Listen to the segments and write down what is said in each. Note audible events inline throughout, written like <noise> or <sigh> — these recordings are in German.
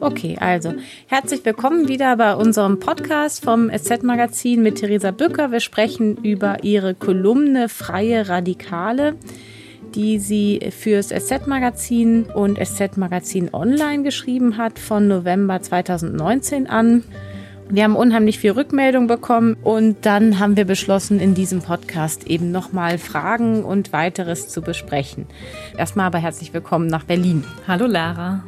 Okay, also herzlich willkommen wieder bei unserem Podcast vom SZ-Magazin mit Theresa Bücker. Wir sprechen über ihre Kolumne Freie Radikale, die sie fürs SZ-Magazin und SZ-Magazin Online geschrieben hat von November 2019 an. Wir haben unheimlich viel Rückmeldung bekommen und dann haben wir beschlossen, in diesem Podcast eben nochmal Fragen und weiteres zu besprechen. Erstmal aber herzlich willkommen nach Berlin. Hallo Lara.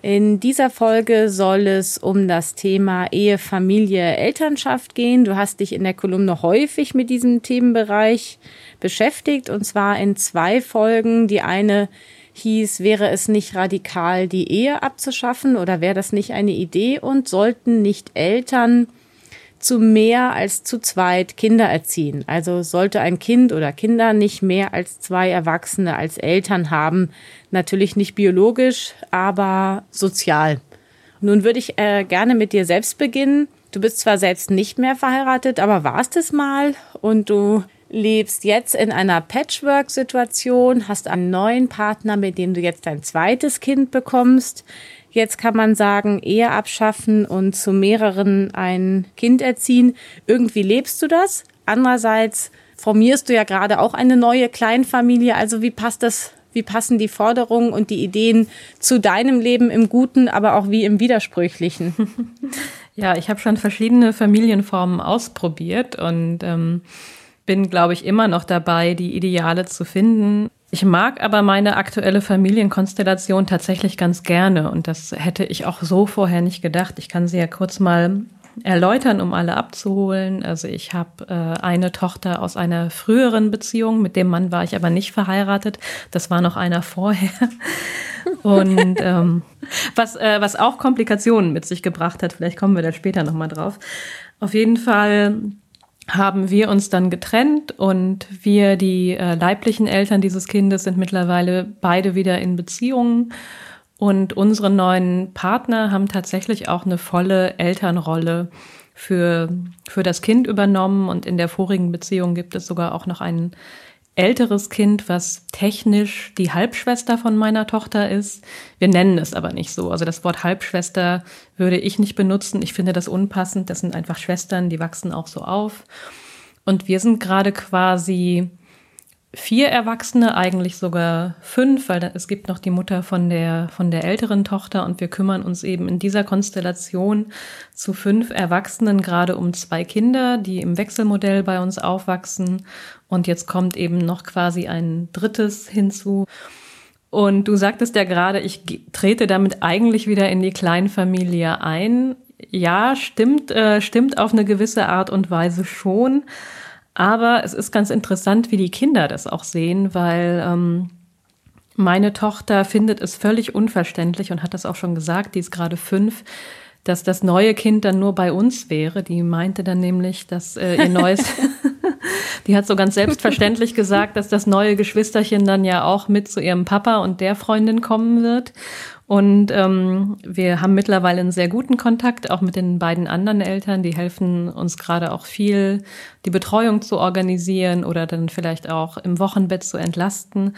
In dieser Folge soll es um das Thema Ehe, Familie, Elternschaft gehen. Du hast dich in der Kolumne häufig mit diesem Themenbereich beschäftigt und zwar in zwei Folgen. Die eine hieß, wäre es nicht radikal, die Ehe abzuschaffen oder wäre das nicht eine Idee und sollten nicht Eltern zu mehr als zu zweit Kinder erziehen. Also sollte ein Kind oder Kinder nicht mehr als zwei Erwachsene als Eltern haben. Natürlich nicht biologisch, aber sozial. Nun würde ich äh, gerne mit dir selbst beginnen. Du bist zwar selbst nicht mehr verheiratet, aber warst es mal und du lebst jetzt in einer Patchwork-Situation, hast einen neuen Partner, mit dem du jetzt dein zweites Kind bekommst. Jetzt kann man sagen, Ehe abschaffen und zu mehreren ein Kind erziehen. Irgendwie lebst du das. Andererseits formierst du ja gerade auch eine neue Kleinfamilie. Also wie passt das? Wie passen die Forderungen und die Ideen zu deinem Leben im Guten, aber auch wie im Widersprüchlichen? <laughs> Ja, ich habe schon verschiedene Familienformen ausprobiert und ähm, bin, glaube ich, immer noch dabei, die Ideale zu finden. Ich mag aber meine aktuelle Familienkonstellation tatsächlich ganz gerne und das hätte ich auch so vorher nicht gedacht. Ich kann sie ja kurz mal erläutern, um alle abzuholen. Also ich habe äh, eine Tochter aus einer früheren Beziehung, mit dem Mann war ich aber nicht verheiratet. Das war noch einer vorher. <laughs> Und ähm, was, äh, was auch Komplikationen mit sich gebracht hat, vielleicht kommen wir da später nochmal drauf. Auf jeden Fall haben wir uns dann getrennt und wir, die äh, leiblichen Eltern dieses Kindes, sind mittlerweile beide wieder in Beziehungen. Und unsere neuen Partner haben tatsächlich auch eine volle Elternrolle für, für das Kind übernommen. Und in der vorigen Beziehung gibt es sogar auch noch einen älteres Kind, was technisch die Halbschwester von meiner Tochter ist. Wir nennen es aber nicht so. Also das Wort Halbschwester würde ich nicht benutzen. Ich finde das unpassend. Das sind einfach Schwestern, die wachsen auch so auf. Und wir sind gerade quasi vier Erwachsene, eigentlich sogar fünf, weil es gibt noch die Mutter von der, von der älteren Tochter und wir kümmern uns eben in dieser Konstellation zu fünf Erwachsenen gerade um zwei Kinder, die im Wechselmodell bei uns aufwachsen. Und jetzt kommt eben noch quasi ein drittes hinzu. Und du sagtest ja gerade, ich trete damit eigentlich wieder in die Kleinfamilie ein. Ja, stimmt, äh, stimmt auf eine gewisse Art und Weise schon. Aber es ist ganz interessant, wie die Kinder das auch sehen, weil ähm, meine Tochter findet es völlig unverständlich und hat das auch schon gesagt, die ist gerade fünf, dass das neue Kind dann nur bei uns wäre. Die meinte dann nämlich, dass äh, ihr neues, <laughs> die hat so ganz selbstverständlich gesagt, dass das neue Geschwisterchen dann ja auch mit zu ihrem Papa und der Freundin kommen wird. Und ähm, wir haben mittlerweile einen sehr guten Kontakt, auch mit den beiden anderen Eltern. Die helfen uns gerade auch viel, die Betreuung zu organisieren oder dann vielleicht auch im Wochenbett zu entlasten.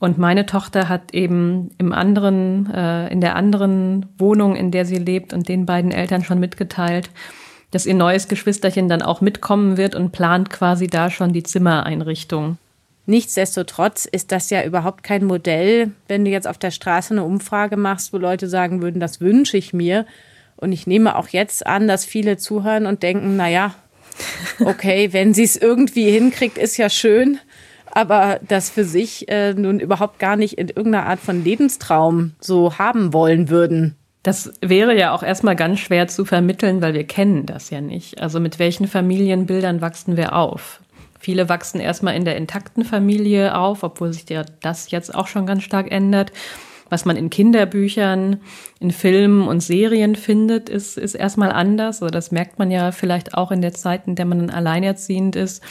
Und meine Tochter hat eben im anderen, äh, in der anderen Wohnung, in der sie lebt und den beiden Eltern schon mitgeteilt, dass ihr neues Geschwisterchen dann auch mitkommen wird und plant quasi da schon die Zimmereinrichtung. Nichtsdestotrotz ist das ja überhaupt kein Modell, wenn du jetzt auf der Straße eine Umfrage machst, wo Leute sagen würden, das wünsche ich mir. Und ich nehme auch jetzt an, dass viele zuhören und denken, na ja, okay, <laughs> wenn sie es irgendwie hinkriegt, ist ja schön. Aber das für sich äh, nun überhaupt gar nicht in irgendeiner Art von Lebenstraum so haben wollen würden. Das wäre ja auch erstmal ganz schwer zu vermitteln, weil wir kennen das ja nicht. Also mit welchen Familienbildern wachsen wir auf? Viele wachsen erstmal in der intakten Familie auf, obwohl sich ja das jetzt auch schon ganz stark ändert. Was man in Kinderbüchern, in Filmen und Serien findet, ist, ist erstmal anders. Also das merkt man ja vielleicht auch in der Zeit, in der man alleinerziehend ist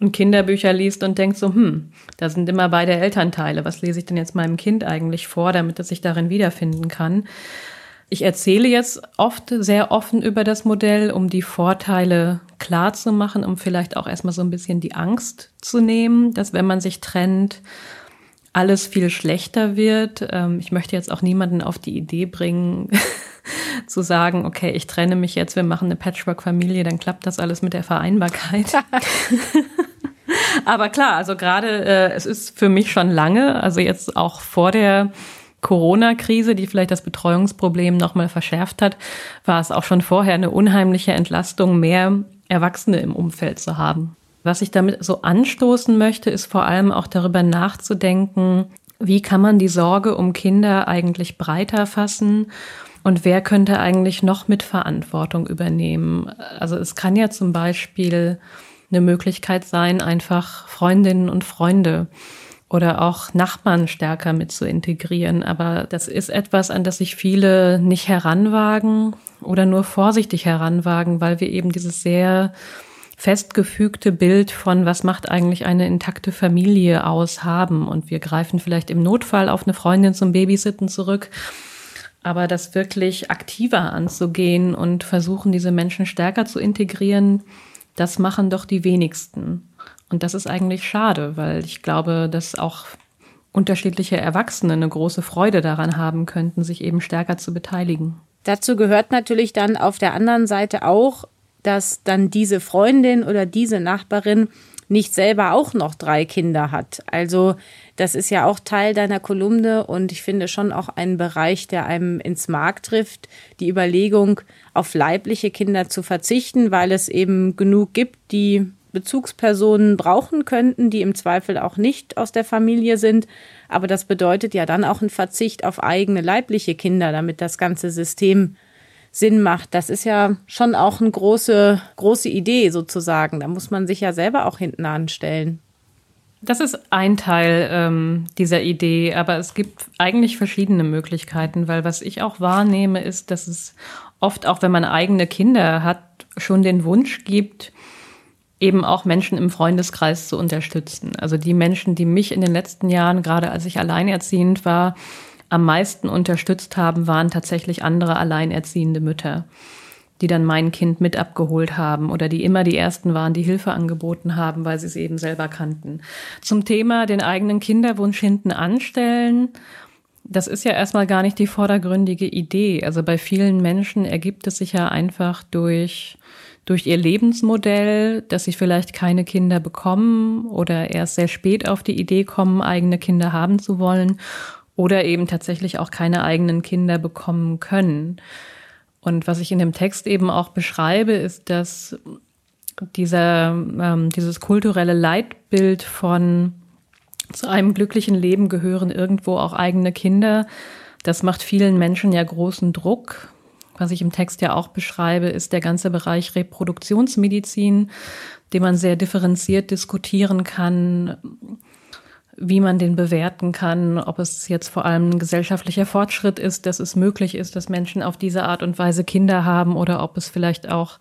und Kinderbücher liest und denkt so, hm, da sind immer beide Elternteile. Was lese ich denn jetzt meinem Kind eigentlich vor, damit es sich darin wiederfinden kann? Ich erzähle jetzt oft sehr offen über das Modell, um die Vorteile klar zu machen, um vielleicht auch erstmal so ein bisschen die Angst zu nehmen, dass wenn man sich trennt, alles viel schlechter wird. Ähm, ich möchte jetzt auch niemanden auf die Idee bringen, <laughs> zu sagen, okay, ich trenne mich jetzt, wir machen eine Patchwork-Familie, dann klappt das alles mit der Vereinbarkeit. <laughs> Aber klar, also gerade äh, es ist für mich schon lange, also jetzt auch vor der Corona-Krise, die vielleicht das Betreuungsproblem nochmal verschärft hat, war es auch schon vorher eine unheimliche Entlastung, mehr Erwachsene im Umfeld zu haben. Was ich damit so anstoßen möchte, ist vor allem auch darüber nachzudenken, wie kann man die Sorge um Kinder eigentlich breiter fassen und wer könnte eigentlich noch mit Verantwortung übernehmen? Also es kann ja zum Beispiel eine Möglichkeit sein, einfach Freundinnen und Freunde oder auch Nachbarn stärker mit zu integrieren. Aber das ist etwas, an das sich viele nicht heranwagen oder nur vorsichtig heranwagen, weil wir eben dieses sehr festgefügte Bild von, was macht eigentlich eine intakte Familie aus, haben. Und wir greifen vielleicht im Notfall auf eine Freundin zum Babysitten zurück. Aber das wirklich aktiver anzugehen und versuchen, diese Menschen stärker zu integrieren, das machen doch die wenigsten. Und das ist eigentlich schade, weil ich glaube, dass auch unterschiedliche Erwachsene eine große Freude daran haben könnten, sich eben stärker zu beteiligen. Dazu gehört natürlich dann auf der anderen Seite auch, dass dann diese Freundin oder diese Nachbarin nicht selber auch noch drei Kinder hat. Also das ist ja auch Teil deiner Kolumne und ich finde schon auch ein Bereich, der einem ins Mark trifft, die Überlegung, auf leibliche Kinder zu verzichten, weil es eben genug gibt, die Bezugspersonen brauchen könnten, die im Zweifel auch nicht aus der Familie sind. Aber das bedeutet ja dann auch ein Verzicht auf eigene leibliche Kinder, damit das ganze System Sinn macht. Das ist ja schon auch eine große, große Idee sozusagen. Da muss man sich ja selber auch hinten anstellen. Das ist ein Teil ähm, dieser Idee, aber es gibt eigentlich verschiedene Möglichkeiten, weil was ich auch wahrnehme, ist, dass es oft auch, wenn man eigene Kinder hat, schon den Wunsch gibt, eben auch Menschen im Freundeskreis zu unterstützen. Also die Menschen, die mich in den letzten Jahren, gerade als ich alleinerziehend war, am meisten unterstützt haben, waren tatsächlich andere alleinerziehende Mütter, die dann mein Kind mit abgeholt haben oder die immer die ersten waren, die Hilfe angeboten haben, weil sie es eben selber kannten. Zum Thema den eigenen Kinderwunsch hinten anstellen. Das ist ja erstmal gar nicht die vordergründige Idee. Also bei vielen Menschen ergibt es sich ja einfach durch durch ihr Lebensmodell, dass sie vielleicht keine Kinder bekommen oder erst sehr spät auf die Idee kommen, eigene Kinder haben zu wollen oder eben tatsächlich auch keine eigenen Kinder bekommen können. Und was ich in dem Text eben auch beschreibe, ist, dass dieser, ähm, dieses kulturelle Leitbild von zu einem glücklichen Leben gehören irgendwo auch eigene Kinder. Das macht vielen Menschen ja großen Druck, was ich im Text ja auch beschreibe, ist der ganze Bereich Reproduktionsmedizin, den man sehr differenziert diskutieren kann, wie man den bewerten kann, ob es jetzt vor allem ein gesellschaftlicher Fortschritt ist, dass es möglich ist, dass Menschen auf diese Art und Weise Kinder haben oder ob es vielleicht auch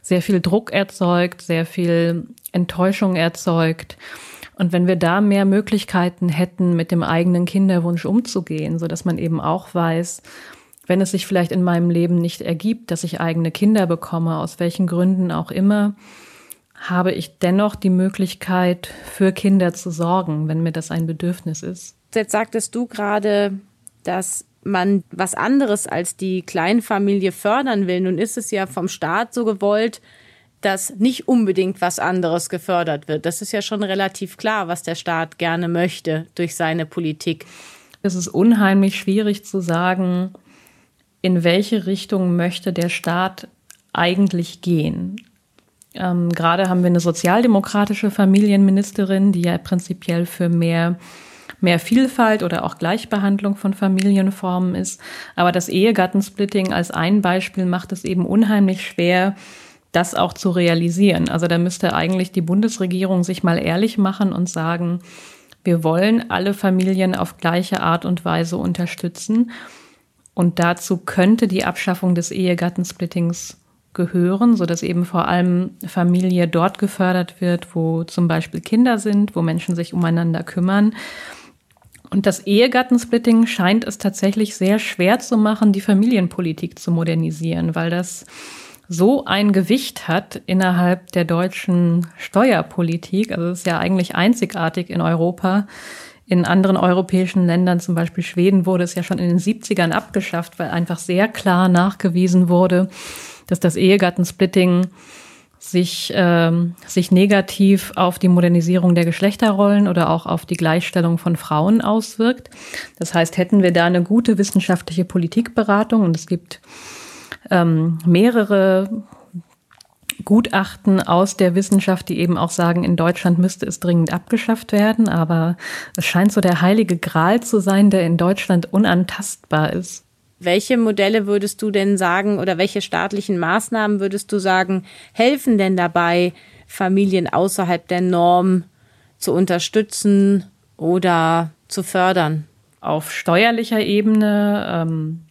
sehr viel Druck erzeugt, sehr viel Enttäuschung erzeugt. Und wenn wir da mehr Möglichkeiten hätten, mit dem eigenen Kinderwunsch umzugehen, so dass man eben auch weiß, wenn es sich vielleicht in meinem Leben nicht ergibt, dass ich eigene Kinder bekomme, aus welchen Gründen auch immer, habe ich dennoch die Möglichkeit, für Kinder zu sorgen, wenn mir das ein Bedürfnis ist. Jetzt sagtest du gerade, dass man was anderes als die Kleinfamilie fördern will. Nun ist es ja vom Staat so gewollt, dass nicht unbedingt was anderes gefördert wird. Das ist ja schon relativ klar, was der Staat gerne möchte durch seine Politik. Es ist unheimlich schwierig zu sagen, in welche Richtung möchte der Staat eigentlich gehen. Ähm, gerade haben wir eine sozialdemokratische Familienministerin, die ja prinzipiell für mehr mehr Vielfalt oder auch Gleichbehandlung von Familienformen ist. Aber das Ehegattensplitting als ein Beispiel macht es eben unheimlich schwer, das auch zu realisieren. Also da müsste eigentlich die Bundesregierung sich mal ehrlich machen und sagen, wir wollen alle Familien auf gleiche Art und Weise unterstützen. Und dazu könnte die Abschaffung des Ehegattensplittings gehören, so dass eben vor allem Familie dort gefördert wird, wo zum Beispiel Kinder sind, wo Menschen sich umeinander kümmern. Und das Ehegattensplitting scheint es tatsächlich sehr schwer zu machen, die Familienpolitik zu modernisieren, weil das so ein Gewicht hat innerhalb der deutschen Steuerpolitik. Also es ist ja eigentlich einzigartig in Europa, In anderen europäischen Ländern, zum Beispiel Schweden, wurde es ja schon in den 70ern abgeschafft, weil einfach sehr klar nachgewiesen wurde, dass das Ehegattensplitting sich, ähm, sich negativ auf die Modernisierung der Geschlechterrollen oder auch auf die Gleichstellung von Frauen auswirkt. Das heißt, hätten wir da eine gute wissenschaftliche Politikberatung und es gibt ähm, mehrere Gutachten aus der Wissenschaft, die eben auch sagen, in Deutschland müsste es dringend abgeschafft werden, aber es scheint so der heilige Gral zu sein, der in Deutschland unantastbar ist. Welche Modelle würdest du denn sagen oder welche staatlichen Maßnahmen würdest du sagen, helfen denn dabei, Familien außerhalb der Norm zu unterstützen oder zu fördern? Auf steuerlicher Ebene ähm,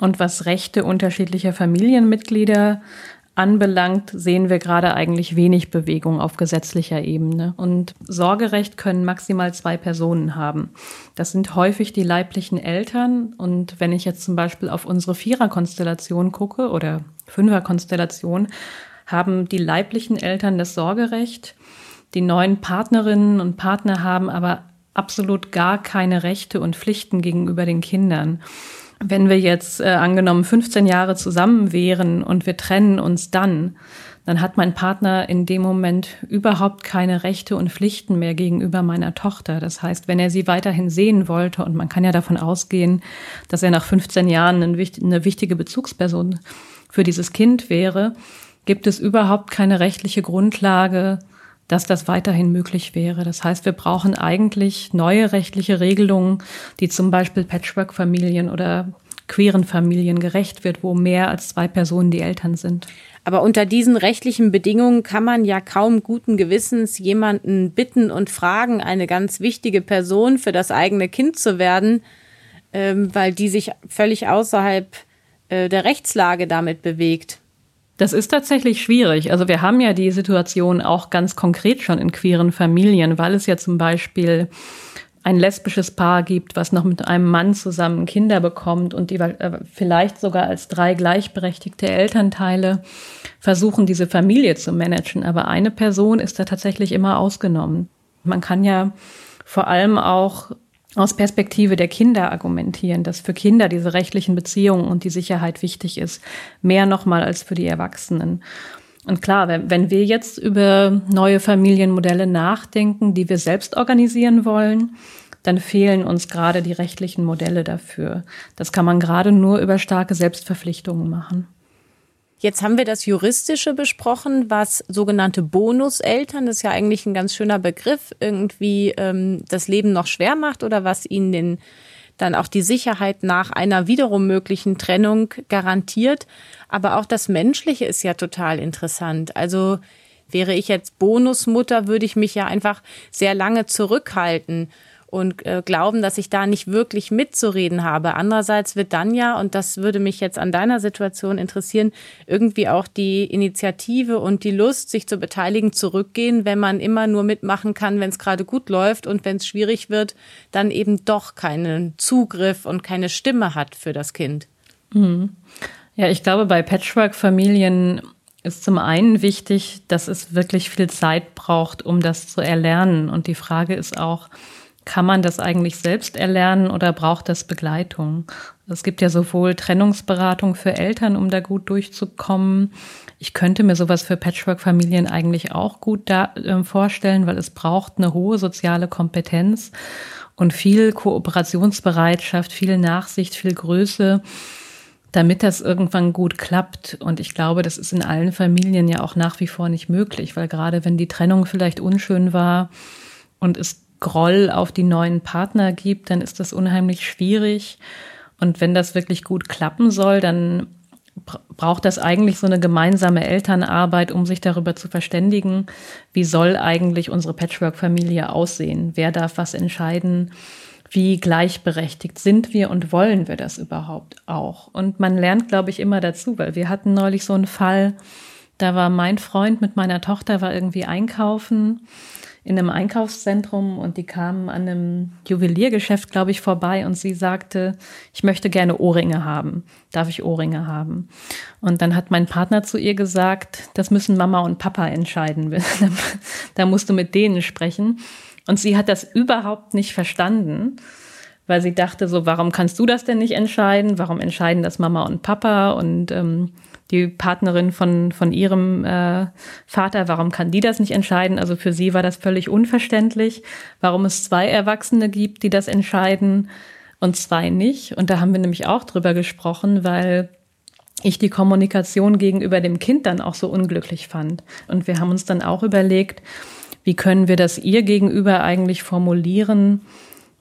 und was Rechte unterschiedlicher Familienmitglieder anbelangt, sehen wir gerade eigentlich wenig Bewegung auf gesetzlicher Ebene. Und Sorgerecht können maximal zwei Personen haben. Das sind häufig die leiblichen Eltern. Und wenn ich jetzt zum Beispiel auf unsere Viererkonstellation gucke oder Fünferkonstellation, haben die leiblichen Eltern das Sorgerecht. Die neuen Partnerinnen und Partner haben aber absolut gar keine Rechte und Pflichten gegenüber den Kindern. Wenn wir jetzt äh, angenommen 15 Jahre zusammen wären und wir trennen uns dann, dann hat mein Partner in dem Moment überhaupt keine Rechte und Pflichten mehr gegenüber meiner Tochter. Das heißt, wenn er sie weiterhin sehen wollte, und man kann ja davon ausgehen, dass er nach 15 Jahren eine wichtige Bezugsperson für dieses Kind wäre, gibt es überhaupt keine rechtliche Grundlage, dass das weiterhin möglich wäre. Das heißt, wir brauchen eigentlich neue rechtliche Regelungen, die zum Beispiel Patchwork-Familien oder queeren Familien gerecht wird, wo mehr als zwei Personen die Eltern sind. Aber unter diesen rechtlichen Bedingungen kann man ja kaum guten Gewissens jemanden bitten und fragen, eine ganz wichtige Person für das eigene Kind zu werden, ähm, weil die sich völlig außerhalb äh, der Rechtslage damit bewegt. Das ist tatsächlich schwierig. Also wir haben ja die Situation auch ganz konkret schon in queeren Familien, weil es ja zum Beispiel ein lesbisches Paar gibt, was noch mit einem Mann zusammen Kinder bekommt und die äh, vielleicht sogar als drei gleichberechtigte Elternteile versuchen, diese Familie zu managen. Aber eine Person ist da tatsächlich immer ausgenommen. Man kann ja vor allem auch aus Perspektive der Kinder argumentieren, dass für Kinder diese rechtlichen Beziehungen und die Sicherheit wichtig ist, mehr nochmal als für die Erwachsenen. Und klar, wenn, wenn wir jetzt über neue Familienmodelle nachdenken, die wir selbst organisieren wollen, dann fehlen uns gerade die rechtlichen Modelle dafür. Das kann man gerade nur über starke Selbstverpflichtungen machen. Jetzt haben wir das Juristische besprochen, was sogenannte Bonuseltern, das ist ja eigentlich ein ganz schöner Begriff, irgendwie ähm, das Leben noch schwer macht oder was ihnen den, dann auch die Sicherheit nach einer wiederum möglichen Trennung garantiert. Aber auch das Menschliche ist ja total interessant. Also wäre ich jetzt Bonusmutter, würde ich mich ja einfach sehr lange zurückhalten und äh, glauben, dass ich da nicht wirklich mitzureden habe. Andererseits wird dann ja, und das würde mich jetzt an deiner Situation interessieren, irgendwie auch die Initiative und die Lust, sich zu beteiligen, zurückgehen, wenn man immer nur mitmachen kann, wenn es gerade gut läuft und wenn es schwierig wird, dann eben doch keinen Zugriff und keine Stimme hat für das Kind. Mhm. Ja, ich glaube, bei Patchwork-Familien ist zum einen wichtig, dass es wirklich viel Zeit braucht, um das zu erlernen. Und die Frage ist auch, kann man das eigentlich selbst erlernen oder braucht das Begleitung? Es gibt ja sowohl Trennungsberatung für Eltern, um da gut durchzukommen. Ich könnte mir sowas für Patchwork-Familien eigentlich auch gut da, äh, vorstellen, weil es braucht eine hohe soziale Kompetenz und viel Kooperationsbereitschaft, viel Nachsicht, viel Größe, damit das irgendwann gut klappt. Und ich glaube, das ist in allen Familien ja auch nach wie vor nicht möglich, weil gerade wenn die Trennung vielleicht unschön war und es Groll auf die neuen Partner gibt, dann ist das unheimlich schwierig. Und wenn das wirklich gut klappen soll, dann braucht das eigentlich so eine gemeinsame Elternarbeit, um sich darüber zu verständigen, wie soll eigentlich unsere Patchwork-Familie aussehen? Wer darf was entscheiden? Wie gleichberechtigt sind wir und wollen wir das überhaupt auch? Und man lernt, glaube ich, immer dazu, weil wir hatten neulich so einen Fall, da war mein Freund mit meiner Tochter war irgendwie einkaufen in einem Einkaufszentrum und die kamen an einem Juweliergeschäft, glaube ich, vorbei und sie sagte, ich möchte gerne Ohrringe haben. Darf ich Ohrringe haben? Und dann hat mein Partner zu ihr gesagt, das müssen Mama und Papa entscheiden. <laughs> da musst du mit denen sprechen. Und sie hat das überhaupt nicht verstanden, weil sie dachte so, warum kannst du das denn nicht entscheiden? Warum entscheiden das Mama und Papa und ähm, die Partnerin von, von ihrem äh, Vater, warum kann die das nicht entscheiden? Also für sie war das völlig unverständlich, warum es zwei Erwachsene gibt, die das entscheiden und zwei nicht. Und da haben wir nämlich auch drüber gesprochen, weil ich die Kommunikation gegenüber dem Kind dann auch so unglücklich fand. Und wir haben uns dann auch überlegt, wie können wir das ihr gegenüber eigentlich formulieren,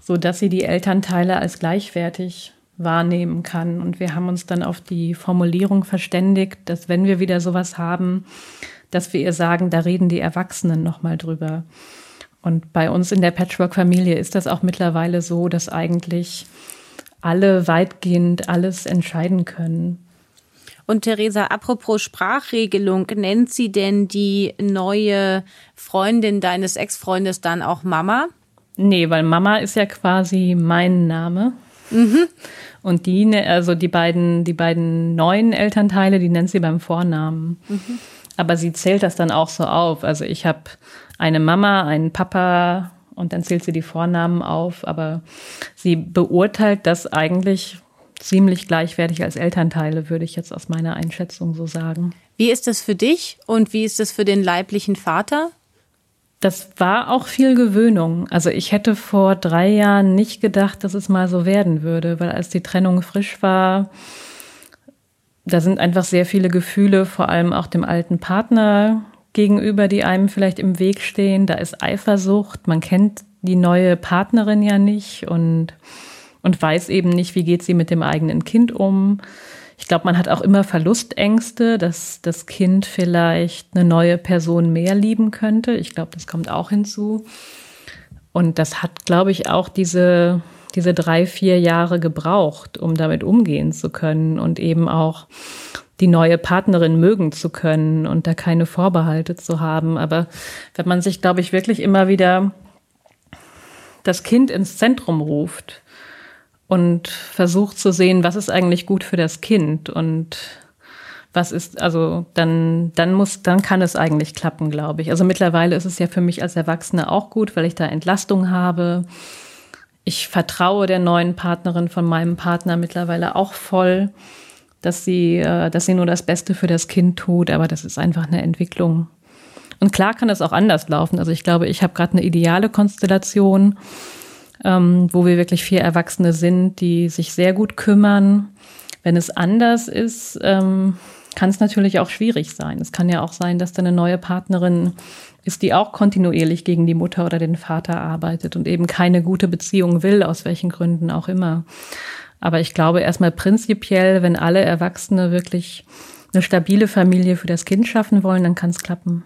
so dass sie die Elternteile als gleichwertig wahrnehmen kann. Und wir haben uns dann auf die Formulierung verständigt, dass wenn wir wieder sowas haben, dass wir ihr sagen, da reden die Erwachsenen nochmal drüber. Und bei uns in der Patchwork-Familie ist das auch mittlerweile so, dass eigentlich alle weitgehend alles entscheiden können. Und Theresa, apropos Sprachregelung, nennt sie denn die neue Freundin deines Ex-Freundes dann auch Mama? Nee, weil Mama ist ja quasi mein Name. Mhm. Und die, ne, also die beiden, die beiden neuen Elternteile, die nennt sie beim Vornamen. Mhm. Aber sie zählt das dann auch so auf. Also ich habe eine Mama, einen Papa und dann zählt sie die Vornamen auf. Aber sie beurteilt das eigentlich ziemlich gleichwertig als Elternteile, würde ich jetzt aus meiner Einschätzung so sagen. Wie ist das für dich und wie ist das für den leiblichen Vater? Das war auch viel Gewöhnung. Also ich hätte vor drei Jahren nicht gedacht, dass es mal so werden würde, weil als die Trennung frisch war, da sind einfach sehr viele Gefühle, vor allem auch dem alten Partner gegenüber, die einem vielleicht im Weg stehen. Da ist Eifersucht, man kennt die neue Partnerin ja nicht und, und weiß eben nicht, wie geht sie mit dem eigenen Kind um. Ich glaube, man hat auch immer Verlustängste, dass das Kind vielleicht eine neue Person mehr lieben könnte. Ich glaube, das kommt auch hinzu. Und das hat, glaube ich, auch diese, diese drei, vier Jahre gebraucht, um damit umgehen zu können und eben auch die neue Partnerin mögen zu können und da keine Vorbehalte zu haben. Aber wenn man sich, glaube ich, wirklich immer wieder das Kind ins Zentrum ruft und versucht zu sehen, was ist eigentlich gut für das Kind und was ist, also dann, dann muss, dann kann es eigentlich klappen, glaube ich. Also mittlerweile ist es ja für mich als Erwachsene auch gut, weil ich da Entlastung habe. Ich vertraue der neuen Partnerin von meinem Partner mittlerweile auch voll, dass sie, äh, dass sie nur das Beste für das Kind tut, aber das ist einfach eine Entwicklung. Und klar kann es auch anders laufen. Also ich glaube, ich habe gerade eine ideale Konstellation ähm, wo wir wirklich vier Erwachsene sind, die sich sehr gut kümmern. Wenn es anders ist, ähm, kann es natürlich auch schwierig sein. Es kann ja auch sein, dass da eine neue Partnerin ist, die auch kontinuierlich gegen die Mutter oder den Vater arbeitet und eben keine gute Beziehung will, aus welchen Gründen auch immer. Aber ich glaube erstmal prinzipiell, wenn alle Erwachsene wirklich eine stabile Familie für das Kind schaffen wollen, dann kann es klappen.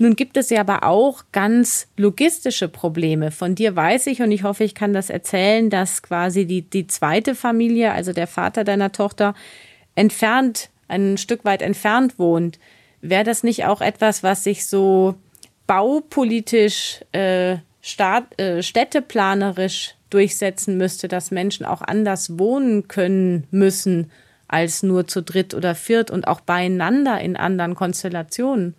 Nun gibt es ja aber auch ganz logistische Probleme. Von dir weiß ich und ich hoffe, ich kann das erzählen, dass quasi die, die zweite Familie, also der Vater deiner Tochter, entfernt, ein Stück weit entfernt wohnt. Wäre das nicht auch etwas, was sich so baupolitisch, äh, Staat, äh, städteplanerisch durchsetzen müsste, dass Menschen auch anders wohnen können müssen als nur zu dritt oder viert und auch beieinander in anderen Konstellationen?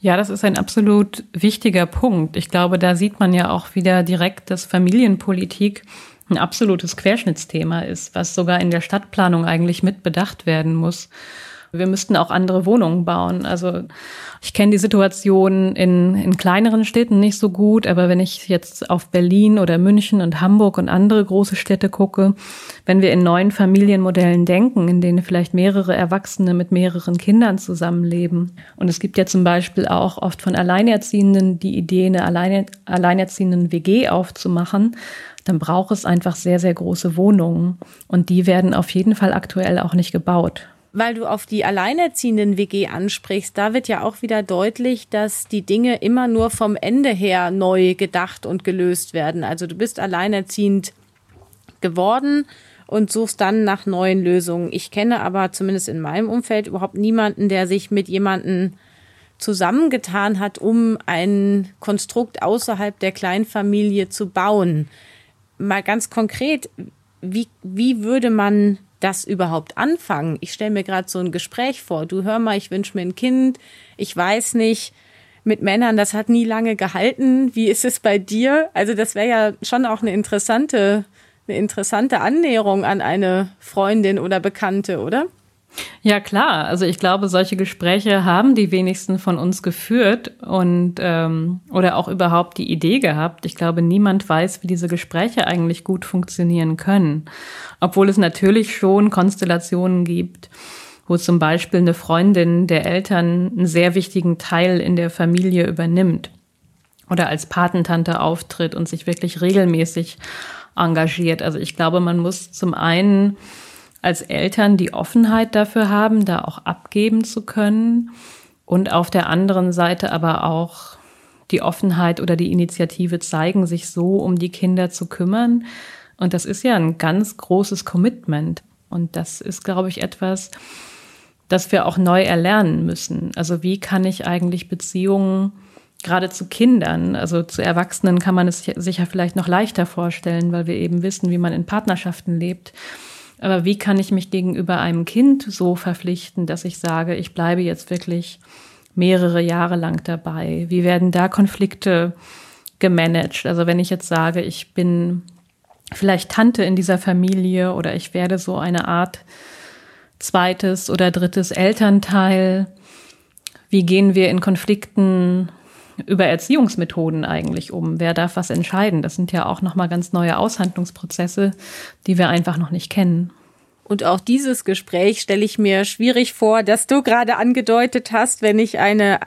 Ja, das ist ein absolut wichtiger Punkt. Ich glaube, da sieht man ja auch wieder direkt, dass Familienpolitik ein absolutes Querschnittsthema ist, was sogar in der Stadtplanung eigentlich mit bedacht werden muss. Wir müssten auch andere Wohnungen bauen. Also ich kenne die Situation in, in kleineren Städten nicht so gut, aber wenn ich jetzt auf Berlin oder München und Hamburg und andere große Städte gucke, wenn wir in neuen Familienmodellen denken, in denen vielleicht mehrere Erwachsene mit mehreren Kindern zusammenleben. Und es gibt ja zum Beispiel auch oft von Alleinerziehenden die Idee, eine Alleine, Alleinerziehenden WG aufzumachen dann braucht es einfach sehr, sehr große Wohnungen. Und die werden auf jeden Fall aktuell auch nicht gebaut weil du auf die alleinerziehenden WG ansprichst, da wird ja auch wieder deutlich, dass die Dinge immer nur vom Ende her neu gedacht und gelöst werden. Also du bist alleinerziehend geworden und suchst dann nach neuen Lösungen. Ich kenne aber zumindest in meinem Umfeld überhaupt niemanden, der sich mit jemandem zusammengetan hat, um ein Konstrukt außerhalb der Kleinfamilie zu bauen. Mal ganz konkret, wie, wie würde man das überhaupt anfangen? Ich stelle mir gerade so ein Gespräch vor. Du hör mal, ich wünsche mir ein Kind. Ich weiß nicht, mit Männern, das hat nie lange gehalten. Wie ist es bei dir? Also das wäre ja schon auch eine interessante, eine interessante Annäherung an eine Freundin oder Bekannte, oder? Ja, klar. Also ich glaube, solche Gespräche haben die wenigsten von uns geführt und ähm, oder auch überhaupt die Idee gehabt. Ich glaube, niemand weiß, wie diese Gespräche eigentlich gut funktionieren können. Obwohl es natürlich schon Konstellationen gibt, wo zum Beispiel eine Freundin der Eltern einen sehr wichtigen Teil in der Familie übernimmt oder als Patentante auftritt und sich wirklich regelmäßig engagiert. Also ich glaube, man muss zum einen als Eltern die Offenheit dafür haben, da auch abgeben zu können und auf der anderen Seite aber auch die Offenheit oder die Initiative zeigen, sich so um die Kinder zu kümmern. Und das ist ja ein ganz großes Commitment. Und das ist, glaube ich, etwas, das wir auch neu erlernen müssen. Also wie kann ich eigentlich Beziehungen gerade zu Kindern, also zu Erwachsenen kann man es sich ja vielleicht noch leichter vorstellen, weil wir eben wissen, wie man in Partnerschaften lebt. Aber wie kann ich mich gegenüber einem Kind so verpflichten, dass ich sage, ich bleibe jetzt wirklich mehrere Jahre lang dabei? Wie werden da Konflikte gemanagt? Also wenn ich jetzt sage, ich bin vielleicht Tante in dieser Familie oder ich werde so eine Art zweites oder drittes Elternteil. Wie gehen wir in Konflikten über Erziehungsmethoden eigentlich um? Wer darf was entscheiden? Das sind ja auch nochmal ganz neue Aushandlungsprozesse, die wir einfach noch nicht kennen. Und auch dieses Gespräch stelle ich mir schwierig vor, dass du gerade angedeutet hast, wenn ich eine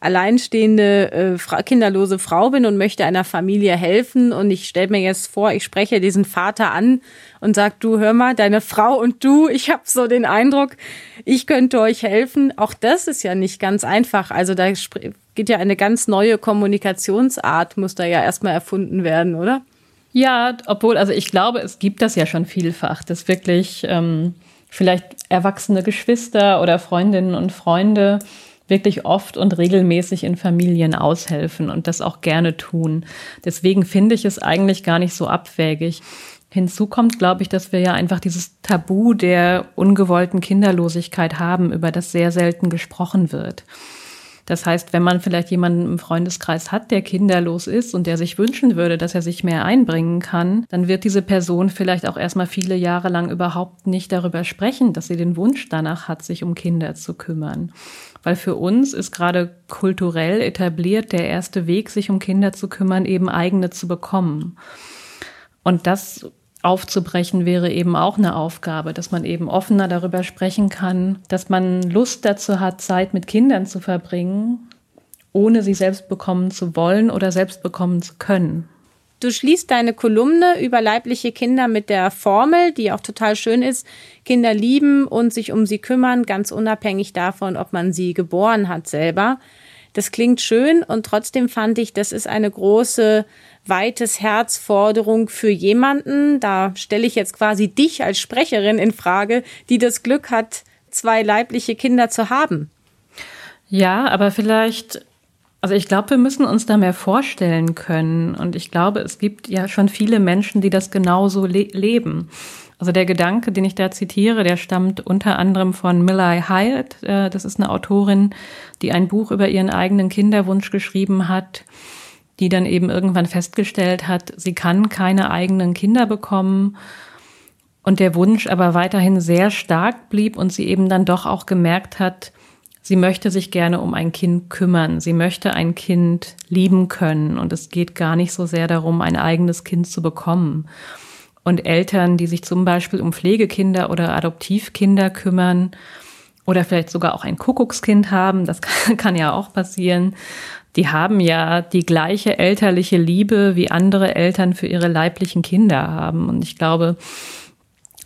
alleinstehende, äh, kinderlose Frau bin und möchte einer Familie helfen und ich stelle mir jetzt vor, ich spreche diesen Vater an und sag, du hör mal, deine Frau und du, <laughs> ich habe so den Eindruck, ich könnte euch helfen. Auch das ist ja nicht ganz einfach. Also da geht ja eine ganz neue Kommunikationsart, muss da ja erstmal erfunden werden, oder? Ja, obwohl, also ich glaube, es gibt das ja schon vielfach, dass wirklich ähm, vielleicht erwachsene Geschwister oder Freundinnen und Freunde wirklich oft und regelmäßig in Familien aushelfen und das auch gerne tun. Deswegen finde ich es eigentlich gar nicht so abwägig. Hinzu kommt, glaube ich, dass wir ja einfach dieses Tabu der ungewollten Kinderlosigkeit haben, über das sehr selten gesprochen wird. Das heißt, wenn man vielleicht jemanden im Freundeskreis hat, der kinderlos ist und der sich wünschen würde, dass er sich mehr einbringen kann, dann wird diese Person vielleicht auch erstmal viele Jahre lang überhaupt nicht darüber sprechen, dass sie den Wunsch danach hat, sich um Kinder zu kümmern. Weil für uns ist gerade kulturell etabliert der erste Weg, sich um Kinder zu kümmern, eben eigene zu bekommen. Und das aufzubrechen wäre eben auch eine Aufgabe, dass man eben offener darüber sprechen kann, dass man Lust dazu hat, Zeit mit Kindern zu verbringen, ohne sie selbst bekommen zu wollen oder selbst bekommen zu können. Du schließt deine Kolumne über leibliche Kinder mit der Formel, die auch total schön ist. Kinder lieben und sich um sie kümmern, ganz unabhängig davon, ob man sie geboren hat selber. Das klingt schön und trotzdem fand ich, das ist eine große weites Herzforderung für jemanden. Da stelle ich jetzt quasi dich als Sprecherin in Frage, die das Glück hat, zwei leibliche Kinder zu haben. Ja, aber vielleicht, also ich glaube, wir müssen uns da mehr vorstellen können. Und ich glaube, es gibt ja schon viele Menschen, die das genauso le leben. Also der Gedanke, den ich da zitiere, der stammt unter anderem von Millai Hyatt. Äh, das ist eine Autorin, die ein Buch über ihren eigenen Kinderwunsch geschrieben hat die dann eben irgendwann festgestellt hat, sie kann keine eigenen Kinder bekommen. Und der Wunsch aber weiterhin sehr stark blieb und sie eben dann doch auch gemerkt hat, sie möchte sich gerne um ein Kind kümmern, sie möchte ein Kind lieben können. Und es geht gar nicht so sehr darum, ein eigenes Kind zu bekommen. Und Eltern, die sich zum Beispiel um Pflegekinder oder Adoptivkinder kümmern oder vielleicht sogar auch ein Kuckuckskind haben, das <laughs> kann, ja auch passieren, die haben ja die gleiche elterliche Liebe, wie andere Eltern für ihre leiblichen Kinder haben. Und ich glaube,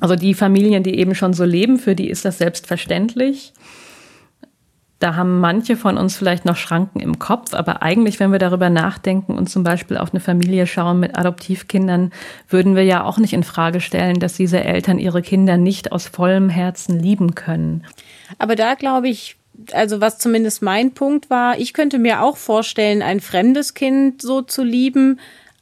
also die Familien, die eben schon so leben, für die ist das selbstverständlich. Da haben manche von uns vielleicht noch Schranken im Kopf, aber eigentlich, wenn wir darüber nachdenken und zum Beispiel auf eine Familie schauen mit Adoptivkindern, würden wir ja auch nicht in Frage stellen, dass diese Eltern ihre Kinder nicht aus vollem Herzen lieben können. Aber da glaube ich, also was zumindest mein Punkt war, ich könnte mir auch vorstellen, ein fremdes Kind so zu lieben,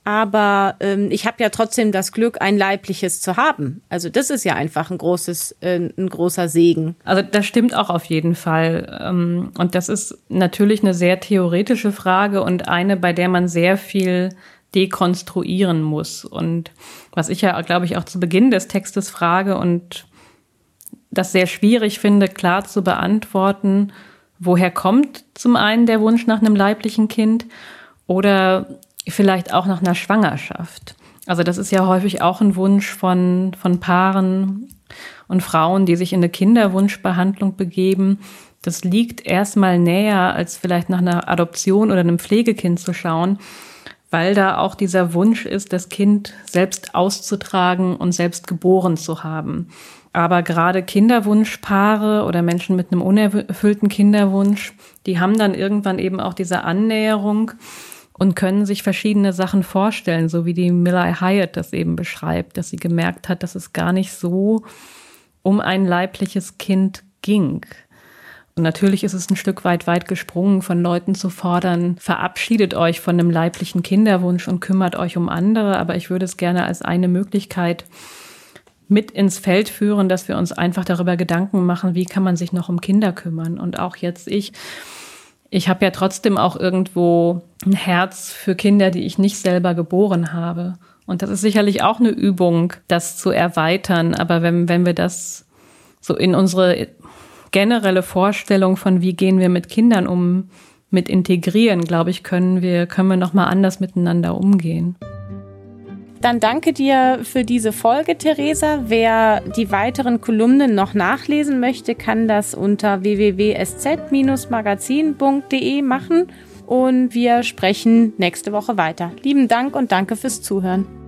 aber ähm, ich habe ja trotzdem das Glück, ein leibliches zu haben. Also das ist ja einfach ein großes, äh, ein großer Segen. Also das stimmt auch auf jeden Fall. Ähm, und das ist natürlich eine sehr theoretische Frage und eine, bei der man sehr viel dekonstruieren muss. Und was ich ja, glaube ich, auch zu Beginn des Textes frage und das sehr schwierig finde, klar zu beantworten, woher kommt zum einen der Wunsch nach einem leiblichen Kind oder vielleicht auch nach einer Schwangerschaft. Also das ist ja häufig auch ein Wunsch von, von Paaren und Frauen, die sich in eine Kinderwunschbehandlung begeben. Das liegt erstmal näher, als vielleicht nach einer Adoption oder einem Pflegekind zu schauen, weil da auch dieser Wunsch ist, das Kind selbst auszutragen und selbst geboren zu haben. Aber gerade Kinderwunschpaare oder Menschen mit einem unerfüllten Kinderwunsch, die haben dann irgendwann eben auch diese Annäherung und können sich verschiedene Sachen vorstellen, so wie die Miller Hyatt das eben beschreibt, dass sie gemerkt hat, dass es gar nicht so um ein leibliches Kind ging. Und natürlich ist es ein Stück weit weit gesprungen, von Leuten zu fordern, verabschiedet euch von einem leiblichen Kinderwunsch und kümmert euch um andere. Aber ich würde es gerne als eine Möglichkeit mit ins Feld führen, dass wir uns einfach darüber Gedanken machen, wie kann man sich noch um Kinder kümmern. Und auch jetzt ich ich habe ja trotzdem auch irgendwo ein Herz für Kinder, die ich nicht selber geboren habe. Und das ist sicherlich auch eine Übung, das zu erweitern. Aber wenn, wenn wir das so in unsere generelle Vorstellung von wie gehen wir mit Kindern um, mit integrieren, glaube ich, können wir, können wir nochmal anders miteinander umgehen. Dann danke dir für diese Folge, Theresa. Wer die weiteren Kolumnen noch nachlesen möchte, kann das unter www.sz-magazin.de machen. Und wir sprechen nächste Woche weiter. Lieben Dank und danke fürs Zuhören.